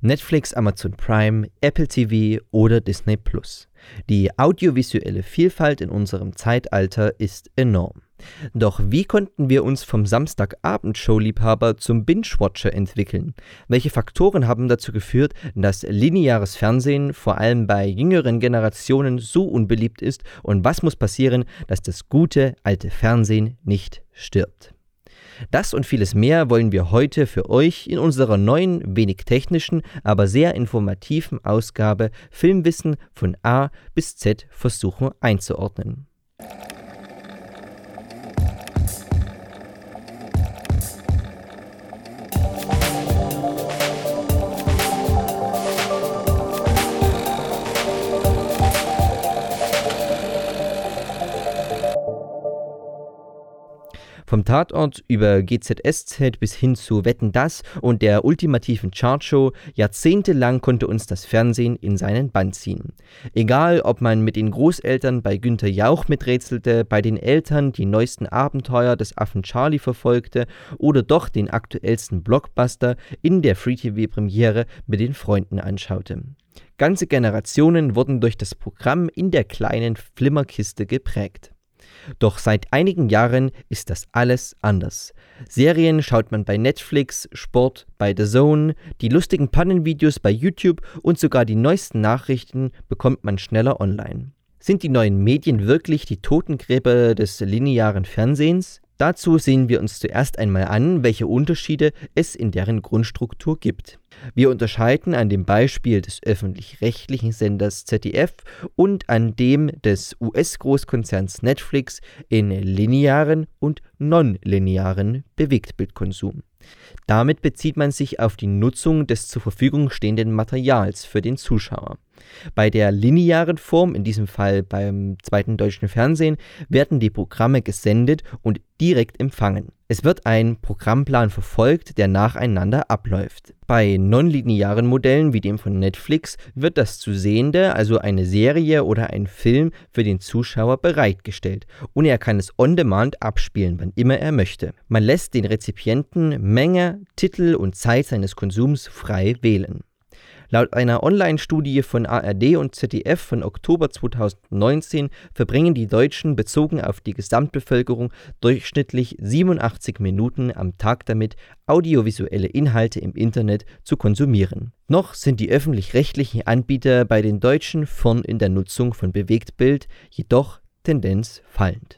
Netflix, Amazon Prime, Apple TV oder Disney Plus. Die audiovisuelle Vielfalt in unserem Zeitalter ist enorm. Doch wie konnten wir uns vom Samstagabend-Show-Liebhaber zum Binge-Watcher entwickeln? Welche Faktoren haben dazu geführt, dass lineares Fernsehen vor allem bei jüngeren Generationen so unbeliebt ist? Und was muss passieren, dass das gute alte Fernsehen nicht stirbt? Das und vieles mehr wollen wir heute für euch in unserer neuen, wenig technischen, aber sehr informativen Ausgabe Filmwissen von A bis Z versuchen einzuordnen. Vom Tatort über GZSZ bis hin zu Wetten das und der ultimativen Chartshow, jahrzehntelang konnte uns das Fernsehen in seinen Bann ziehen. Egal, ob man mit den Großeltern bei Günter Jauch miträtselte, bei den Eltern die neuesten Abenteuer des Affen Charlie verfolgte oder doch den aktuellsten Blockbuster in der Free-TV-Premiere mit den Freunden anschaute. Ganze Generationen wurden durch das Programm in der kleinen Flimmerkiste geprägt. Doch seit einigen Jahren ist das alles anders. Serien schaut man bei Netflix, Sport bei The Zone, die lustigen Pannenvideos bei YouTube und sogar die neuesten Nachrichten bekommt man schneller online. Sind die neuen Medien wirklich die Totengräber des linearen Fernsehens? Dazu sehen wir uns zuerst einmal an, welche Unterschiede es in deren Grundstruktur gibt. Wir unterscheiden an dem Beispiel des öffentlich-rechtlichen Senders ZDF und an dem des US-Großkonzerns Netflix in linearen und nonlinearen Bewegtbildkonsum. Damit bezieht man sich auf die Nutzung des zur Verfügung stehenden Materials für den Zuschauer. Bei der linearen Form, in diesem Fall beim zweiten deutschen Fernsehen, werden die Programme gesendet und direkt empfangen. Es wird ein Programmplan verfolgt, der nacheinander abläuft. Bei nonlinearen Modellen wie dem von Netflix wird das zu Sehende, also eine Serie oder ein Film, für den Zuschauer bereitgestellt und er kann es on demand abspielen, wann immer er möchte. Man lässt den Rezipienten Menge, Titel und Zeit seines Konsums frei wählen. Laut einer Online-Studie von ARD und ZDF von Oktober 2019 verbringen die Deutschen bezogen auf die Gesamtbevölkerung durchschnittlich 87 Minuten am Tag damit, audiovisuelle Inhalte im Internet zu konsumieren. Noch sind die öffentlich-rechtlichen Anbieter bei den Deutschen vorn in der Nutzung von Bewegtbild, jedoch Tendenz fallend.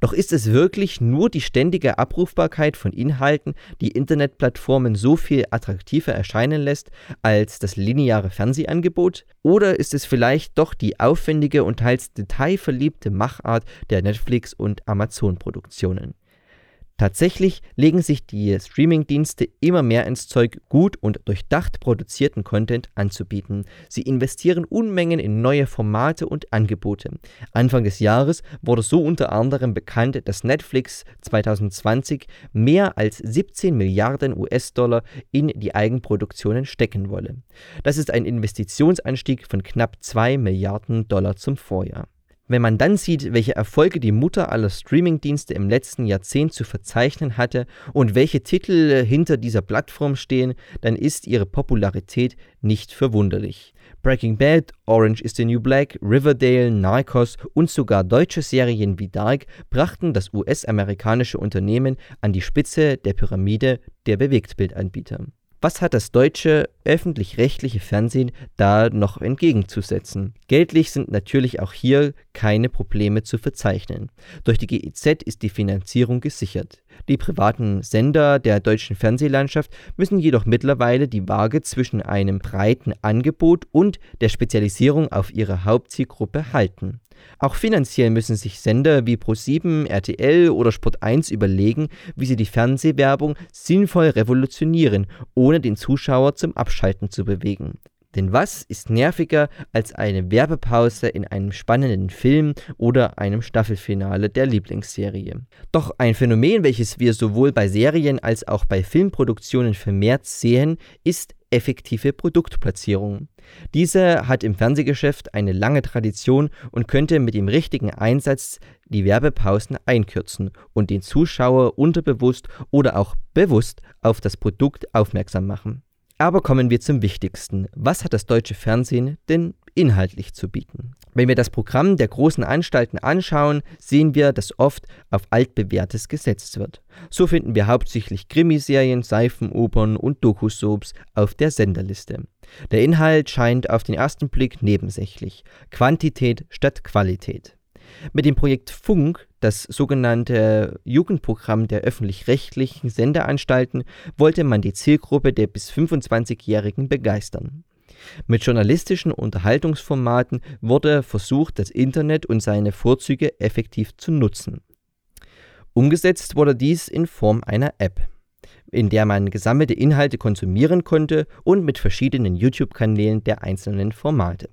Doch ist es wirklich nur die ständige Abrufbarkeit von Inhalten, die Internetplattformen so viel attraktiver erscheinen lässt als das lineare Fernsehangebot? Oder ist es vielleicht doch die aufwendige und teils detailverliebte Machart der Netflix- und Amazon-Produktionen? Tatsächlich legen sich die Streamingdienste immer mehr ins Zeug, gut und durchdacht produzierten Content anzubieten. Sie investieren Unmengen in neue Formate und Angebote. Anfang des Jahres wurde so unter anderem bekannt, dass Netflix 2020 mehr als 17 Milliarden US-Dollar in die Eigenproduktionen stecken wolle. Das ist ein Investitionsanstieg von knapp 2 Milliarden Dollar zum Vorjahr. Wenn man dann sieht, welche Erfolge die Mutter aller Streamingdienste im letzten Jahrzehnt zu verzeichnen hatte und welche Titel hinter dieser Plattform stehen, dann ist ihre Popularität nicht verwunderlich. Breaking Bad, Orange is the New Black, Riverdale, Narcos und sogar deutsche Serien wie Dark brachten das US-amerikanische Unternehmen an die Spitze der Pyramide der Bewegtbildanbieter. Was hat das deutsche öffentlich-rechtliche Fernsehen da noch entgegenzusetzen? Geldlich sind natürlich auch hier keine Probleme zu verzeichnen. Durch die GEZ ist die Finanzierung gesichert. Die privaten Sender der deutschen Fernsehlandschaft müssen jedoch mittlerweile die Waage zwischen einem breiten Angebot und der Spezialisierung auf ihre Hauptzielgruppe halten. Auch finanziell müssen sich Sender wie Pro7, RTL oder Sport1 überlegen, wie sie die Fernsehwerbung sinnvoll revolutionieren, ohne den Zuschauer zum Abschalten zu bewegen. Denn was ist nerviger als eine Werbepause in einem spannenden Film oder einem Staffelfinale der Lieblingsserie? Doch ein Phänomen, welches wir sowohl bei Serien als auch bei Filmproduktionen vermehrt sehen, ist effektive Produktplatzierung. Diese hat im Fernsehgeschäft eine lange Tradition und könnte mit dem richtigen Einsatz die Werbepausen einkürzen und den Zuschauer unterbewusst oder auch bewusst auf das Produkt aufmerksam machen. Aber kommen wir zum Wichtigsten. Was hat das deutsche Fernsehen denn inhaltlich zu bieten? Wenn wir das Programm der großen Anstalten anschauen, sehen wir, dass oft auf altbewährtes gesetzt wird. So finden wir hauptsächlich Krimiserien, Seifenopern und Dokusoaps auf der Senderliste. Der Inhalt scheint auf den ersten Blick nebensächlich. Quantität statt Qualität. Mit dem Projekt Funk, das sogenannte Jugendprogramm der öffentlich-rechtlichen Sendeanstalten, wollte man die Zielgruppe der bis 25-Jährigen begeistern. Mit journalistischen Unterhaltungsformaten wurde versucht, das Internet und seine Vorzüge effektiv zu nutzen. Umgesetzt wurde dies in Form einer App, in der man gesammelte Inhalte konsumieren konnte und mit verschiedenen YouTube-Kanälen der einzelnen Formate.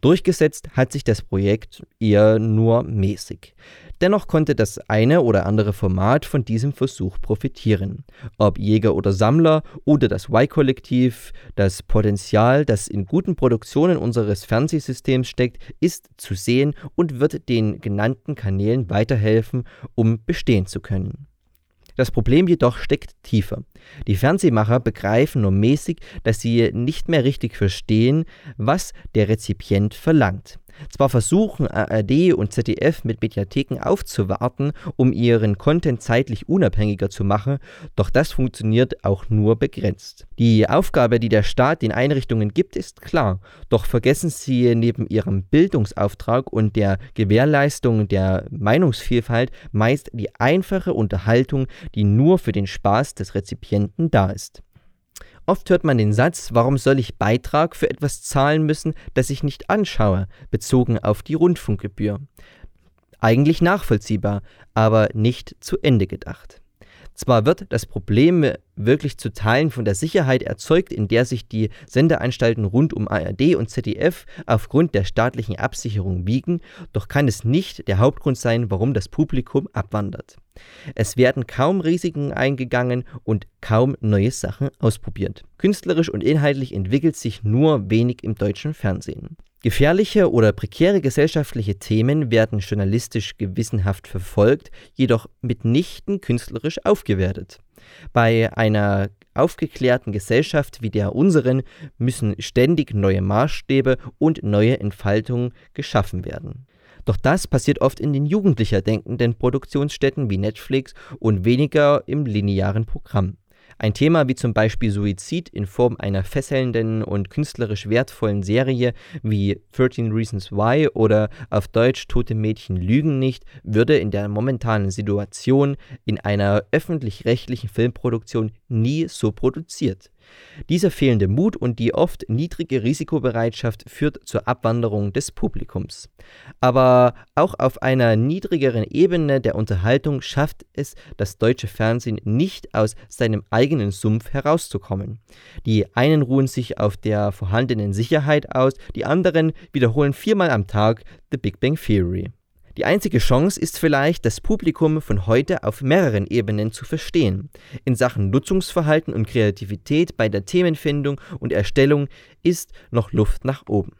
Durchgesetzt hat sich das Projekt eher nur mäßig. Dennoch konnte das eine oder andere Format von diesem Versuch profitieren. Ob Jäger oder Sammler oder das Y-Kollektiv, das Potenzial, das in guten Produktionen unseres Fernsehsystems steckt, ist zu sehen und wird den genannten Kanälen weiterhelfen, um bestehen zu können. Das Problem jedoch steckt tiefer. Die Fernsehmacher begreifen nur mäßig, dass sie nicht mehr richtig verstehen, was der Rezipient verlangt. Zwar versuchen ARD und ZDF mit Mediatheken aufzuwarten, um ihren Content zeitlich unabhängiger zu machen, doch das funktioniert auch nur begrenzt. Die Aufgabe, die der Staat den Einrichtungen gibt, ist klar, doch vergessen sie neben ihrem Bildungsauftrag und der Gewährleistung der Meinungsvielfalt meist die einfache Unterhaltung, die nur für den Spaß des Rezipienten da ist. Oft hört man den Satz, warum soll ich Beitrag für etwas zahlen müssen, das ich nicht anschaue, bezogen auf die Rundfunkgebühr. Eigentlich nachvollziehbar, aber nicht zu Ende gedacht. Zwar wird das Problem wirklich zu Teilen von der Sicherheit erzeugt, in der sich die Sendeanstalten rund um ARD und ZDF aufgrund der staatlichen Absicherung wiegen, doch kann es nicht der Hauptgrund sein, warum das Publikum abwandert. Es werden kaum Risiken eingegangen und kaum neue Sachen ausprobiert. Künstlerisch und inhaltlich entwickelt sich nur wenig im deutschen Fernsehen. Gefährliche oder prekäre gesellschaftliche Themen werden journalistisch gewissenhaft verfolgt, jedoch mitnichten künstlerisch aufgewertet. Bei einer aufgeklärten Gesellschaft wie der unseren müssen ständig neue Maßstäbe und neue Entfaltungen geschaffen werden. Doch das passiert oft in den jugendlicher denkenden Produktionsstätten wie Netflix und weniger im linearen Programm. Ein Thema wie zum Beispiel Suizid in Form einer fesselnden und künstlerisch wertvollen Serie wie 13 Reasons Why oder auf Deutsch Tote Mädchen lügen nicht würde in der momentanen Situation in einer öffentlich-rechtlichen Filmproduktion nie so produziert. Dieser fehlende Mut und die oft niedrige Risikobereitschaft führt zur Abwanderung des Publikums. Aber auch auf einer niedrigeren Ebene der Unterhaltung schafft es das deutsche Fernsehen nicht aus seinem eigenen Sumpf herauszukommen. Die einen ruhen sich auf der vorhandenen Sicherheit aus, die anderen wiederholen viermal am Tag The Big Bang Theory. Die einzige Chance ist vielleicht, das Publikum von heute auf mehreren Ebenen zu verstehen. In Sachen Nutzungsverhalten und Kreativität bei der Themenfindung und Erstellung ist noch Luft nach oben.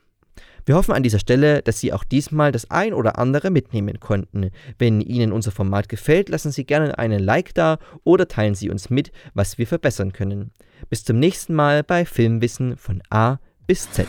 Wir hoffen an dieser Stelle, dass Sie auch diesmal das ein oder andere mitnehmen konnten. Wenn Ihnen unser Format gefällt, lassen Sie gerne einen Like da oder teilen Sie uns mit, was wir verbessern können. Bis zum nächsten Mal bei Filmwissen von A bis Z.